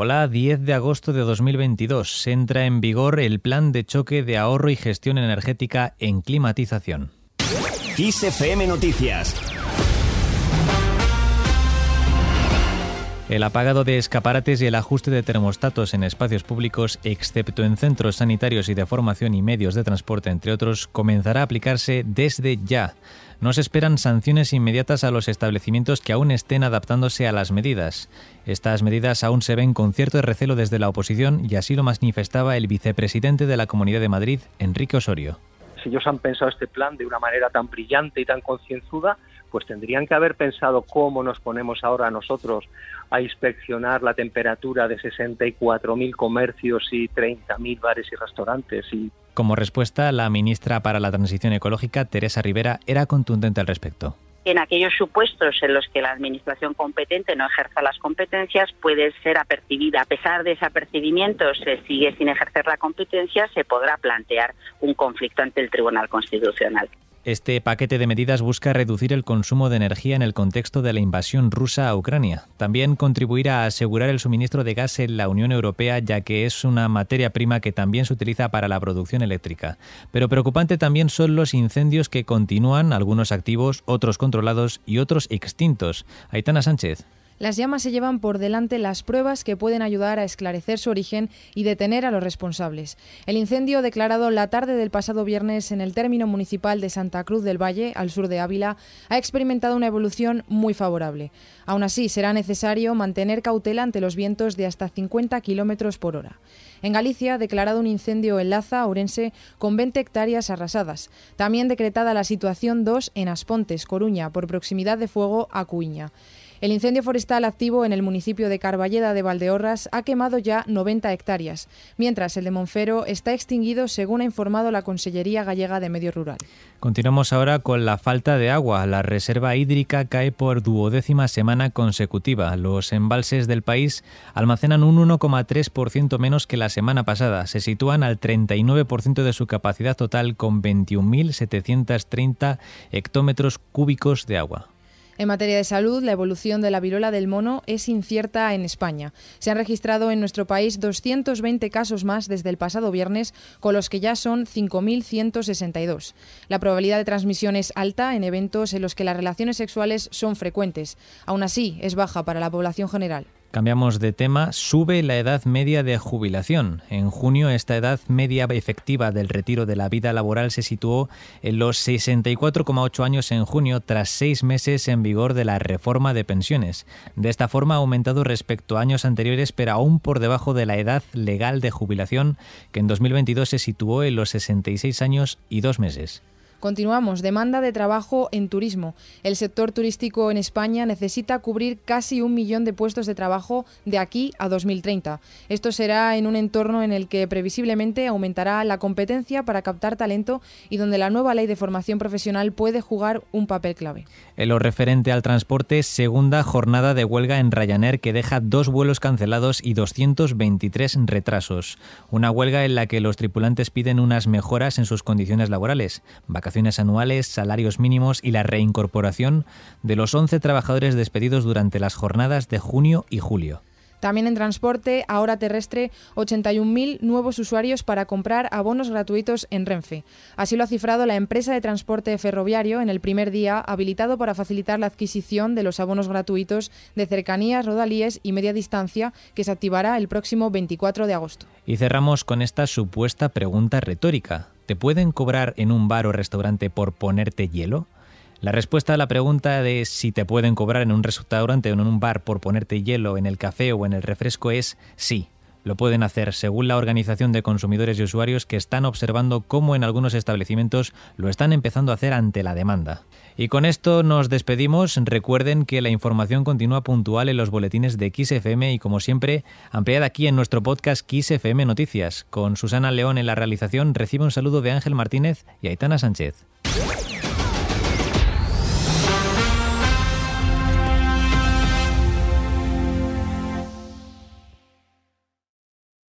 Hola, 10 de agosto de 2022 entra en vigor el plan de choque de ahorro y gestión energética en climatización. XFM Noticias El apagado de escaparates y el ajuste de termostatos en espacios públicos, excepto en centros sanitarios y de formación y medios de transporte, entre otros, comenzará a aplicarse desde ya. No se esperan sanciones inmediatas a los establecimientos que aún estén adaptándose a las medidas. Estas medidas aún se ven con cierto recelo desde la oposición y así lo manifestaba el vicepresidente de la Comunidad de Madrid, Enrique Osorio. Si ellos han pensado este plan de una manera tan brillante y tan concienzuda, pues tendrían que haber pensado cómo nos ponemos ahora nosotros a inspeccionar la temperatura de 64.000 comercios y 30.000 bares y restaurantes. Y... Como respuesta, la ministra para la Transición Ecológica, Teresa Rivera, era contundente al respecto en aquellos supuestos en los que la administración competente no ejerza las competencias puede ser apercibida. A pesar de ese apercibimiento, se sigue sin ejercer la competencia, se podrá plantear un conflicto ante el Tribunal Constitucional. Este paquete de medidas busca reducir el consumo de energía en el contexto de la invasión rusa a Ucrania. También contribuirá a asegurar el suministro de gas en la Unión Europea, ya que es una materia prima que también se utiliza para la producción eléctrica. Pero preocupante también son los incendios que continúan, algunos activos, otros controlados y otros extintos. Aitana Sánchez. Las llamas se llevan por delante las pruebas que pueden ayudar a esclarecer su origen y detener a los responsables. El incendio declarado la tarde del pasado viernes en el término municipal de Santa Cruz del Valle, al sur de Ávila, ha experimentado una evolución muy favorable. Aún así, será necesario mantener cautela ante los vientos de hasta 50 kilómetros por hora. En Galicia, declarado un incendio en Laza, Ourense, con 20 hectáreas arrasadas. También decretada la situación 2 en Aspontes, Coruña, por proximidad de fuego a Cuiña. El incendio forestal activo en el municipio de Carballeda de Valdeorras ha quemado ya 90 hectáreas, mientras el de Monfero está extinguido según ha informado la Consellería Gallega de Medio Rural. Continuamos ahora con la falta de agua. La reserva hídrica cae por duodécima semana consecutiva. Los embalses del país almacenan un 1,3% menos que la semana pasada. Se sitúan al 39% de su capacidad total con 21.730 hectómetros cúbicos de agua. En materia de salud, la evolución de la viruela del mono es incierta en España. Se han registrado en nuestro país 220 casos más desde el pasado viernes, con los que ya son 5.162. La probabilidad de transmisión es alta en eventos en los que las relaciones sexuales son frecuentes. Aún así, es baja para la población general. Cambiamos de tema, sube la edad media de jubilación. En junio esta edad media efectiva del retiro de la vida laboral se situó en los 64,8 años en junio tras seis meses en vigor de la reforma de pensiones. De esta forma ha aumentado respecto a años anteriores pero aún por debajo de la edad legal de jubilación que en 2022 se situó en los 66 años y dos meses. Continuamos. Demanda de trabajo en turismo. El sector turístico en España necesita cubrir casi un millón de puestos de trabajo de aquí a 2030. Esto será en un entorno en el que previsiblemente aumentará la competencia para captar talento y donde la nueva ley de formación profesional puede jugar un papel clave. En lo referente al transporte, segunda jornada de huelga en Ryanair que deja dos vuelos cancelados y 223 retrasos. Una huelga en la que los tripulantes piden unas mejoras en sus condiciones laborales anuales, salarios mínimos y la reincorporación de los 11 trabajadores despedidos durante las jornadas de junio y julio. También en transporte, ahora terrestre, 81.000 nuevos usuarios para comprar abonos gratuitos en Renfe. Así lo ha cifrado la empresa de transporte ferroviario en el primer día habilitado para facilitar la adquisición de los abonos gratuitos de cercanías, rodalíes y media distancia que se activará el próximo 24 de agosto. Y cerramos con esta supuesta pregunta retórica. ¿Te pueden cobrar en un bar o restaurante por ponerte hielo? La respuesta a la pregunta de si te pueden cobrar en un restaurante o en un bar por ponerte hielo en el café o en el refresco es sí. Lo pueden hacer según la Organización de Consumidores y Usuarios que están observando cómo en algunos establecimientos lo están empezando a hacer ante la demanda. Y con esto nos despedimos. Recuerden que la información continúa puntual en los boletines de XFM y como siempre ampliada aquí en nuestro podcast XFM Noticias. Con Susana León en la realización recibe un saludo de Ángel Martínez y Aitana Sánchez.